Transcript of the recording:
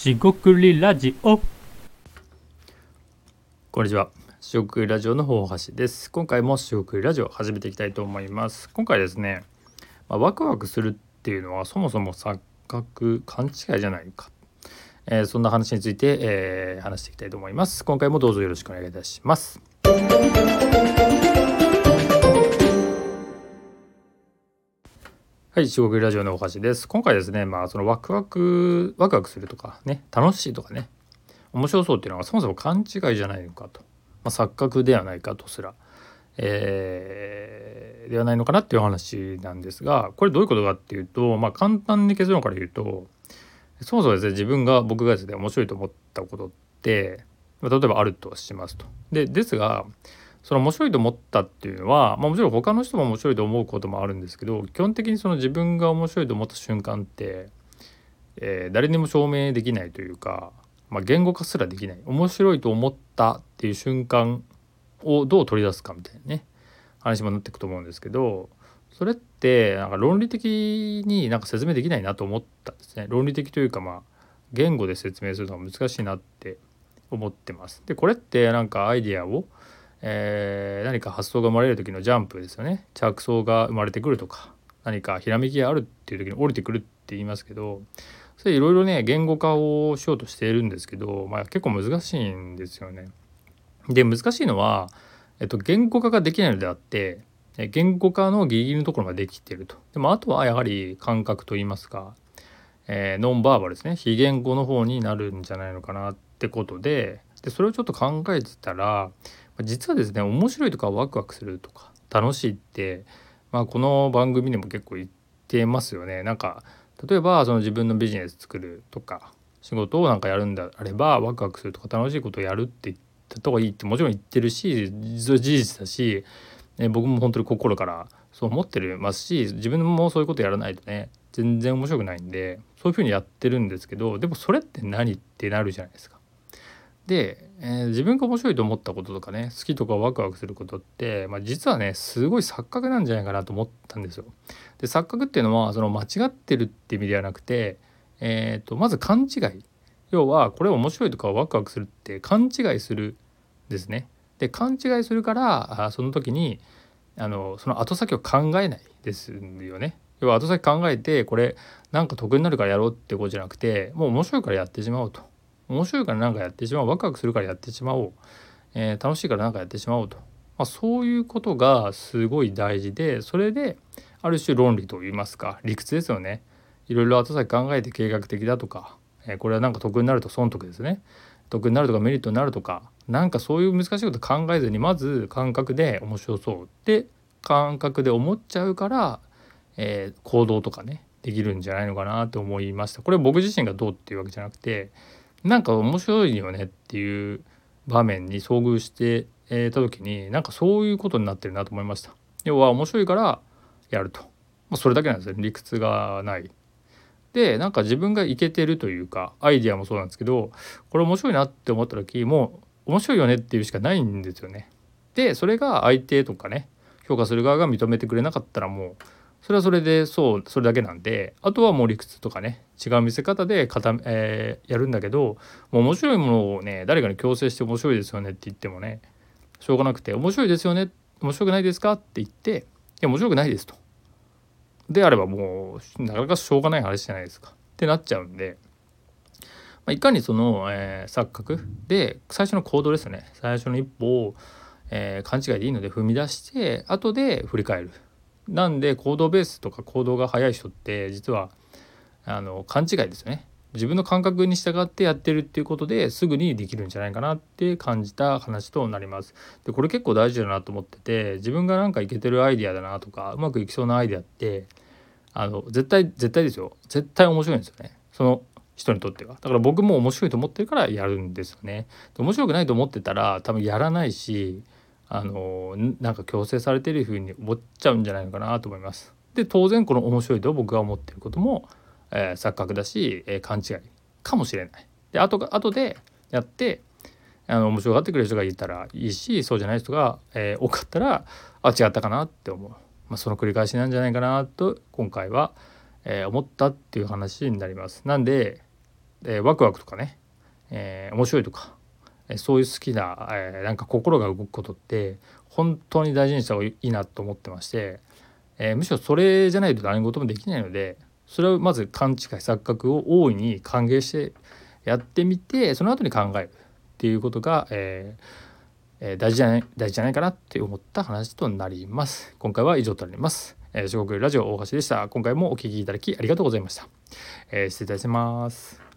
しごくりラジオこんにちは。しごくりラジオの大橋です。今回もしごくりラジオ始めていきたいと思います。今回ですね、まあ、ワクワクするっていうのはそもそも錯覚勘違いじゃないか。えーそんな話について、えー話していきたいと思います。今回もどうぞよろしくお願いいたします。はい、四国ラジオのお橋です。今回ですね、まあそのワクワクワクワクするとかね、楽しいとかね、面白そうっていうのはそもそも勘違いじゃないのかと、まあ、錯覚ではないかとすら、えーではないのかなっていう話なんですが、これどういうことかっていうと、まあ簡単に結論から言うと、そもそもですね自分が僕がですね面白いと思ったことって、例えばあるとしますと。でですがその面白いと思ったっていうのは、まあ、もちろん他の人も面白いと思うこともあるんですけど基本的にその自分が面白いと思った瞬間って、えー誰にも証明できないというか、まあ、言語化すらできない。面白いと思ったっていう瞬間をどう取り出すかみたいなね話もなっていくと思うんですけどそれってなんか論理的になんか説明できないなと思ったんですね。論理的というかまあ言語で説明するのが難しいなって思ってます。でこれってなんかアイディアを、えー何か発想が生まれる時のジャンプですよね着想が生まれてくるとか何かひらめきがあるっていう時に降りてくるって言いますけどそれいろいろね言語化をしようとしているんですけど、まあ、結構難しいんですよね。で難しいのは、えっと、言語化ができないのであって言語化のギリギリのところまでできていると。でもあとはやはり感覚といいますか、えーノンバーバルですね非言語の方になるんじゃないのかなってことででそれをちょっと考えてたら実はですね面白いとかワクワクするとか楽しいって、まあ、この番組でも結構言ってますよね。なんか例えばその自分のビジネス作るとか仕事をなんかやるんであればワクワクするとか楽しいことをやるって言った方がいいってもちろん言ってるしそれ事実だし、ね、僕も本当に心からそう思ってますし自分もそういうことやらないとね全然面白くないんでそういうふうにやってるんですけどでもそれって何ってなるじゃないですか。で、えー自分が面白いと思ったこととかね好きとかワクワクすることって、まあ、実はねすごい錯覚なんじゃないかなと思ったんですよ。で錯覚っていうのはその間違ってるって意味ではなくて、えー、とまず勘違い要はこれ面白いとかワクワクするって勘違いするですね。で勘違いするからその時にあのその後先を考えないですよね。要は後先考えてこれなんか得になるからやろうってことじゃなくてもう面白いからやってしまおうと面白いからなんかやってしまおう。ワクワクするからやってしまおう、えー楽しいからなんかやってしまおうと、まあ、そういうことがすごい大事でそれである種論理といいますか理屈ですよね。いろいろ後先考えて計画的だとか、えーこれはなんか得になると損得ですね。得になるとかメリットになるとかなんかそういう難しいこと考えずにまず感覚で面白そうって感覚で思っちゃうから、えー行動とかねできるんじゃないのかなと思いました。これ僕自身がどうっていうわけじゃなくてなんか面白いよねっていう場面に遭遇してえーた時になんかそういうことになってるなと思いました。要は面白いからやると、まあ、それだけなんですよ。理屈がない。でなんか自分がいけてるというかアイディアもそうなんですけどこれ面白いなって思った時もう面白いよねっていうしかないんですよね。でそれが相手とかね評価する側が認めてくれなかったらもうそれはそれでそうそれだけなんであとはもう理屈とかね違う見せ方で固め、えーやるんだけどもう面白いものをね誰かに強制して面白いですよねって言ってもねしょうがなくて面白いですよね面白くないですかって言っていや面白くないですと。であればもうなかなかしょうがない話じゃないですか。ってなっちゃうんで、まあ、いかにその、えー錯覚で最初の行動ですね。最初の一歩を、えー勘違いでいいので踏み出して後で振り返る。なんで行動ベースとか行動が早い人って実はあの勘違いですよね。自分の感覚に従ってやってるっていうことですぐにできるんじゃないかなって感じた話となります。でこれ結構大事だなと思ってて自分がなんかいけてるアイディアだなとかうまくいきそうなアイディアってあの絶対絶対ですよ。絶対面白いんですよね。その人にとっては。だから僕も面白いと思ってるからやるんですよね。で面白くないと思ってたら多分やらないしあのなんか強制されてるふうに思っちゃうんじゃないのかなと思います。で当然この面白いと僕が思ってることも、えー錯覚だし、えー勘違いかもしれない。で後が後でやってあの面白がってくれる人がいたらいいしそうじゃない人が、えー多かったらあ違ったかなって思う、まあ、その繰り返しなんじゃないかなと今回は、えー思ったっていう話になります。なんでえー、ワクワクとかね、えー、面白いとか、そういう好きな、えー、なんか心が動くことって本当に大事にした方がいいなと思ってまして、えー、むしろそれじゃないと何事もできないのでそれをまず勘違い錯覚を大いに歓迎してやってみてその後に考えるっていうことが、えーえー、大事じゃない大事じゃないかなって思った話となります。今回は以上となります。えー、四国ラジオ大橋でした。今回もお聴きいただきありがとうございました。えー、失礼いたします。